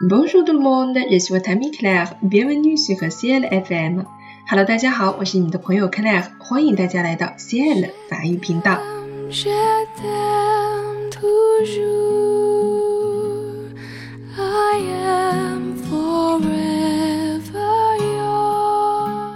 Bonjour tout le monde, je suis votre ami Claire. Bienvenue sur Ciel FM. Hello，大家好，我是你的朋友 Claire，欢迎大家来到 Ciel 法语频道。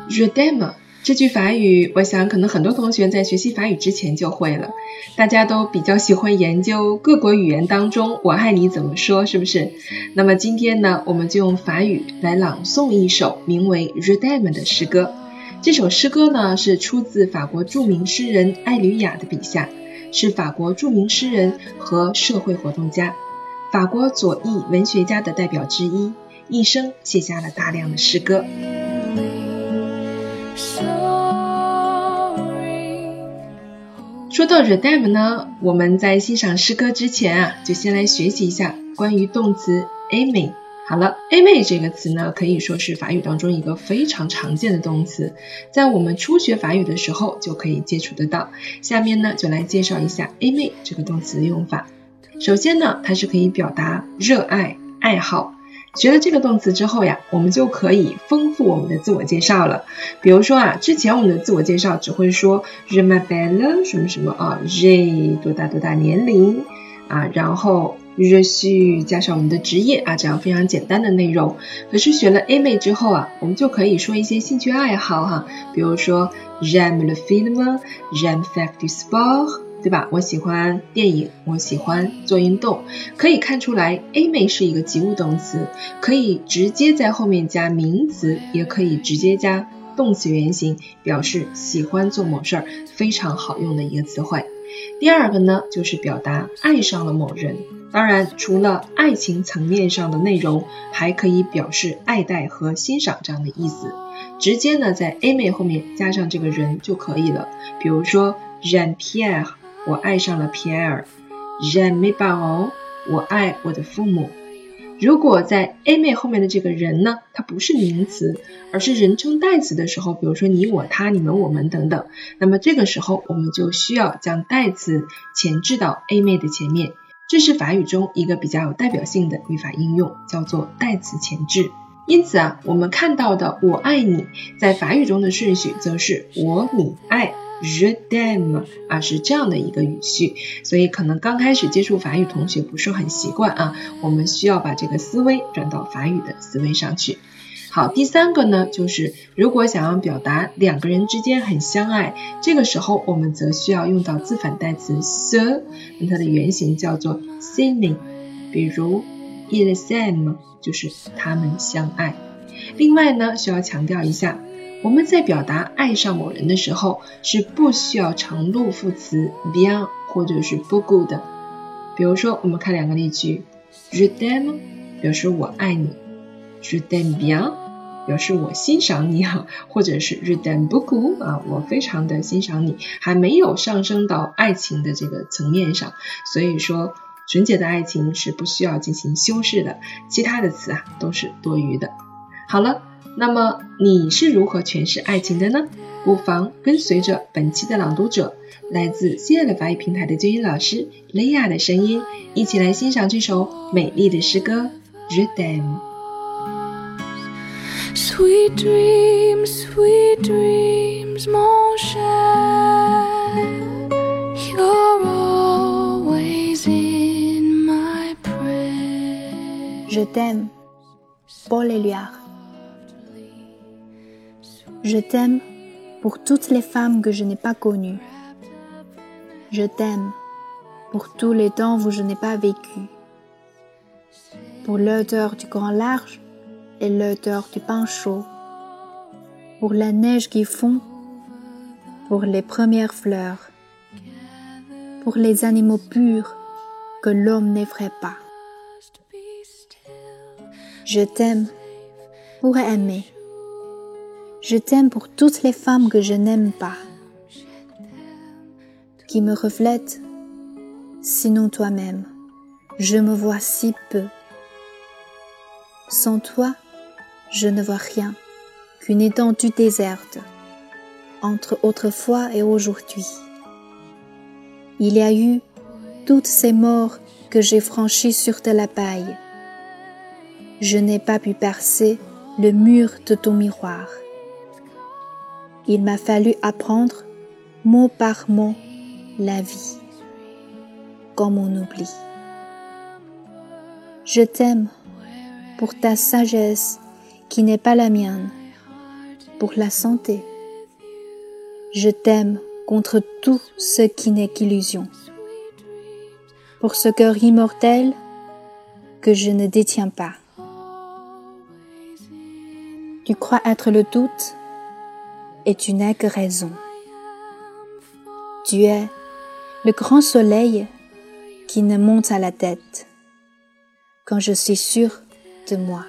Je t'aime 这句法语，我想可能很多同学在学习法语之前就会了。大家都比较喜欢研究各国语言当中“我爱你”怎么说，是不是？那么今天呢，我们就用法语来朗诵一首名为《Je t'aime》的诗歌。这首诗歌呢，是出自法国著名诗人艾吕雅的笔下，是法国著名诗人和社会活动家，法国左翼文学家的代表之一，一生写下了大量的诗歌。说到 r e d e m 呢，我们在欣赏诗歌之前啊，就先来学习一下关于动词 aimer。好了，aimer 这个词呢，可以说是法语当中一个非常常见的动词，在我们初学法语的时候就可以接触得到。下面呢，就来介绍一下 aimer 这个动词的用法。首先呢，它是可以表达热爱、爱好。学了这个动词之后呀，我们就可以丰富我们的自我介绍了。比如说啊，之前我们的自我介绍只会说什么什么啊，j 多大多大年龄啊，然后 je suis 加上我们的职业啊，这样非常简单的内容。可是学了 a 麦之后啊，我们就可以说一些兴趣爱好哈，比如说 j'aime le film，j'aime faire du sport。对吧？我喜欢电影，我喜欢做运动。可以看出来，aimer 是一个及物动词，可以直接在后面加名词，也可以直接加动词原形，表示喜欢做某事儿，非常好用的一个词汇。第二个呢，就是表达爱上了某人。当然，除了爱情层面上的内容，还可以表示爱戴和欣赏这样的意思。直接呢，在 aimer 后面加上这个人就可以了。比如说 jan Pierre。我爱上了皮埃尔，j'aime mes parents，我爱我的父母。如果在 A 妹后面的这个人呢，它不是名词，而是人称代词的时候，比如说你、我、他、你们、我们等等，那么这个时候我们就需要将代词前置到 A 妹的前面。这是法语中一个比较有代表性的语法应用，叫做代词前置。因此啊，我们看到的“我爱你”在法语中的顺序则是我、你、爱。Je t'aime 啊，是这样的一个语序，所以可能刚开始接触法语同学不是很习惯啊，我们需要把这个思维转到法语的思维上去。好，第三个呢，就是如果想要表达两个人之间很相爱，这个时候我们则需要用到自反代词 se，那它的原型叫做 s'aimer，比如 ils same 就是他们相爱。另外呢，需要强调一下。我们在表达爱上某人的时候，是不需要常录副词 bien 或者是 beaucoup 的。比如说，我们看两个例句：je t'aime 表示我爱你，je t'aime bien 表示我欣赏你哈，或者是 je t'aime beaucoup 啊，我非常的欣赏你，还没有上升到爱情的这个层面上。所以说，纯洁的爱情是不需要进行修饰的，其他的词啊都是多余的。好了。那么你是如何诠释爱情的呢？不妨跟随着本期的朗读者，来自 CL 法语平台的纠音老师雷亚的声音，一起来欣赏这首美丽的诗歌《Je t'aime》。Sweet dreams, sweet dreams, mon cher. You're always in my prayer. Je t'aime, Paul Éluard. Je t'aime pour toutes les femmes que je n'ai pas connues. Je t'aime pour tous les temps où je n'ai pas vécu. Pour l'odeur du grand large et l'odeur du pain chaud. Pour la neige qui fond. Pour les premières fleurs. Pour les animaux purs que l'homme n'effraie pas. Je t'aime pour aimer. Je t'aime pour toutes les femmes que je n'aime pas, qui me reflètent, sinon toi-même. Je me vois si peu. Sans toi, je ne vois rien qu'une étendue déserte entre autrefois et aujourd'hui. Il y a eu toutes ces morts que j'ai franchies sur de la paille. je n'ai pas pu percer le mur de ton miroir. Il m'a fallu apprendre mot par mot la vie, comme on oublie. Je t'aime pour ta sagesse qui n'est pas la mienne, pour la santé. Je t'aime contre tout ce qui n'est qu'illusion, pour ce cœur immortel que je ne détiens pas. Tu crois être le doute et tu n'as que raison. Tu es le grand soleil qui ne monte à la tête quand je suis sûre de moi.